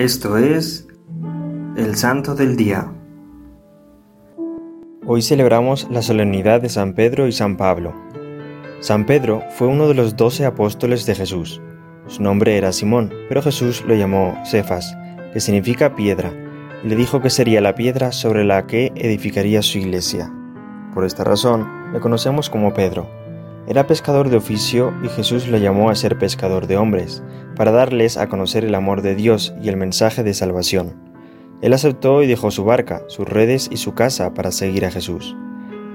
Esto es el Santo del Día. Hoy celebramos la solemnidad de San Pedro y San Pablo. San Pedro fue uno de los doce apóstoles de Jesús. Su nombre era Simón, pero Jesús lo llamó Cefas, que significa piedra, y le dijo que sería la piedra sobre la que edificaría su iglesia. Por esta razón, le conocemos como Pedro. Era pescador de oficio y Jesús lo llamó a ser pescador de hombres, para darles a conocer el amor de Dios y el mensaje de salvación. Él aceptó y dejó su barca, sus redes y su casa para seguir a Jesús.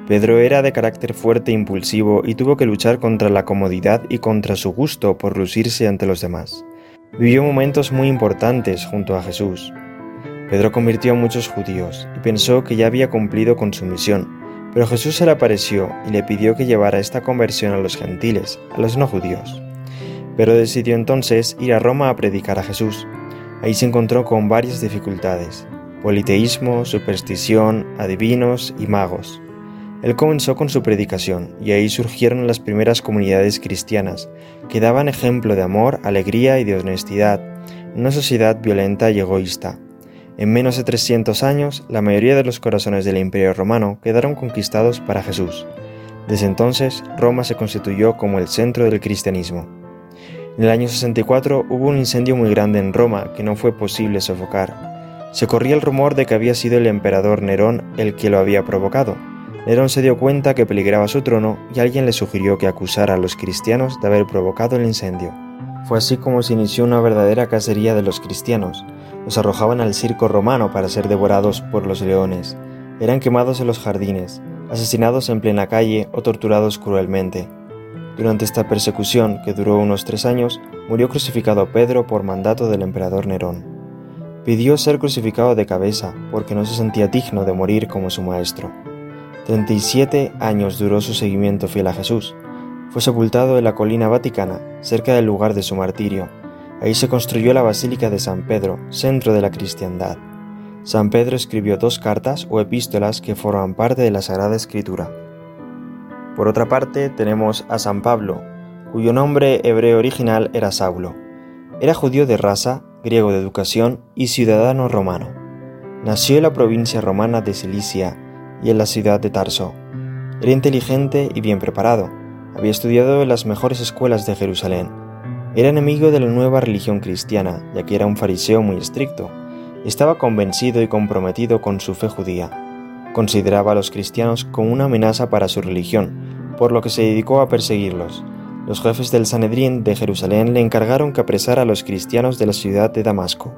Pedro era de carácter fuerte e impulsivo y tuvo que luchar contra la comodidad y contra su gusto por lucirse ante los demás. Vivió momentos muy importantes junto a Jesús. Pedro convirtió a muchos judíos y pensó que ya había cumplido con su misión, pero Jesús se le apareció y le pidió que llevara esta conversión a los gentiles, a los no judíos. Pero decidió entonces ir a Roma a predicar a Jesús. Ahí se encontró con varias dificultades, politeísmo, superstición, adivinos y magos. Él comenzó con su predicación y ahí surgieron las primeras comunidades cristianas, que daban ejemplo de amor, alegría y de honestidad, en una sociedad violenta y egoísta. En menos de 300 años, la mayoría de los corazones del Imperio romano quedaron conquistados para Jesús. Desde entonces, Roma se constituyó como el centro del cristianismo. En el año 64 hubo un incendio muy grande en Roma que no fue posible sofocar. Se corría el rumor de que había sido el emperador Nerón el que lo había provocado. Nerón se dio cuenta que peligraba su trono y alguien le sugirió que acusara a los cristianos de haber provocado el incendio. Fue así como se inició una verdadera cacería de los cristianos los arrojaban al circo romano para ser devorados por los leones. Eran quemados en los jardines, asesinados en plena calle o torturados cruelmente. Durante esta persecución, que duró unos tres años, murió crucificado Pedro por mandato del emperador Nerón. Pidió ser crucificado de cabeza porque no se sentía digno de morir como su maestro. 37 años duró su seguimiento fiel a Jesús. Fue sepultado en la colina vaticana, cerca del lugar de su martirio, Ahí se construyó la Basílica de San Pedro, centro de la cristiandad. San Pedro escribió dos cartas o epístolas que forman parte de la Sagrada Escritura. Por otra parte, tenemos a San Pablo, cuyo nombre hebreo original era Saulo. Era judío de raza, griego de educación y ciudadano romano. Nació en la provincia romana de Cilicia y en la ciudad de Tarso. Era inteligente y bien preparado. Había estudiado en las mejores escuelas de Jerusalén era enemigo de la nueva religión cristiana, ya que era un fariseo muy estricto. Estaba convencido y comprometido con su fe judía. Consideraba a los cristianos como una amenaza para su religión, por lo que se dedicó a perseguirlos. Los jefes del Sanedrín de Jerusalén le encargaron que apresara a los cristianos de la ciudad de Damasco.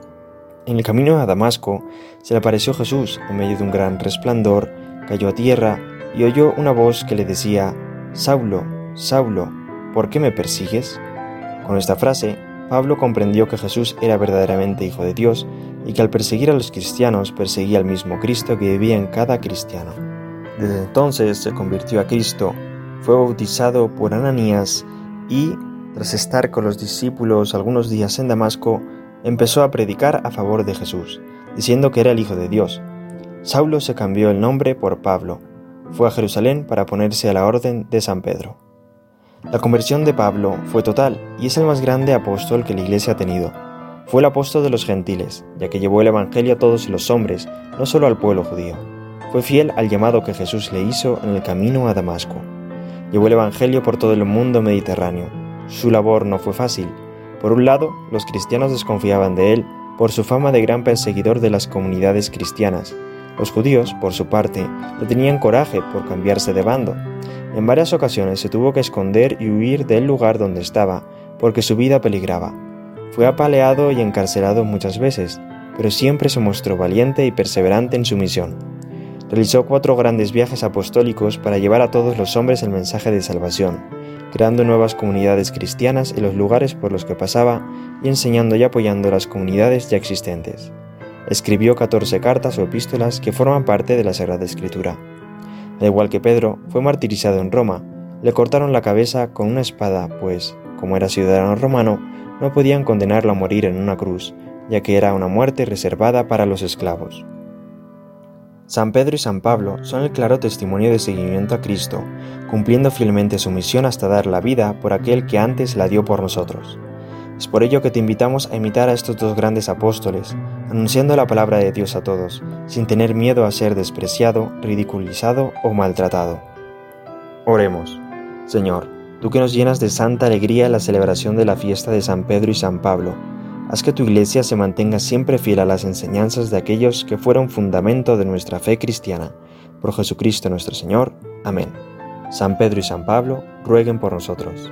En el camino a Damasco se le apareció Jesús en medio de un gran resplandor, cayó a tierra y oyó una voz que le decía, Saulo, Saulo, ¿por qué me persigues? Con esta frase, Pablo comprendió que Jesús era verdaderamente Hijo de Dios y que al perseguir a los cristianos perseguía al mismo Cristo que vivía en cada cristiano. Desde entonces se convirtió a Cristo, fue bautizado por Ananías y, tras estar con los discípulos algunos días en Damasco, empezó a predicar a favor de Jesús, diciendo que era el Hijo de Dios. Saulo se cambió el nombre por Pablo. Fue a Jerusalén para ponerse a la orden de San Pedro. La conversión de Pablo fue total y es el más grande apóstol que la Iglesia ha tenido. Fue el apóstol de los gentiles, ya que llevó el Evangelio a todos los hombres, no solo al pueblo judío. Fue fiel al llamado que Jesús le hizo en el camino a Damasco. Llevó el Evangelio por todo el mundo mediterráneo. Su labor no fue fácil. Por un lado, los cristianos desconfiaban de él por su fama de gran perseguidor de las comunidades cristianas. Los judíos, por su parte, le tenían coraje por cambiarse de bando en varias ocasiones se tuvo que esconder y huir del lugar donde estaba, porque su vida peligraba. Fue apaleado y encarcelado muchas veces, pero siempre se mostró valiente y perseverante en su misión. Realizó cuatro grandes viajes apostólicos para llevar a todos los hombres el mensaje de salvación, creando nuevas comunidades cristianas en los lugares por los que pasaba y enseñando y apoyando las comunidades ya existentes. Escribió 14 cartas o epístolas que forman parte de la Sagrada Escritura. Al igual que Pedro, fue martirizado en Roma. Le cortaron la cabeza con una espada, pues, como era ciudadano romano, no podían condenarlo a morir en una cruz, ya que era una muerte reservada para los esclavos. San Pedro y San Pablo son el claro testimonio de seguimiento a Cristo, cumpliendo fielmente su misión hasta dar la vida por aquel que antes la dio por nosotros. Es por ello que te invitamos a imitar a estos dos grandes apóstoles, anunciando la palabra de Dios a todos, sin tener miedo a ser despreciado, ridiculizado o maltratado. Oremos. Señor, tú que nos llenas de santa alegría la celebración de la fiesta de San Pedro y San Pablo, haz que tu iglesia se mantenga siempre fiel a las enseñanzas de aquellos que fueron fundamento de nuestra fe cristiana. Por Jesucristo nuestro Señor. Amén. San Pedro y San Pablo, rueguen por nosotros.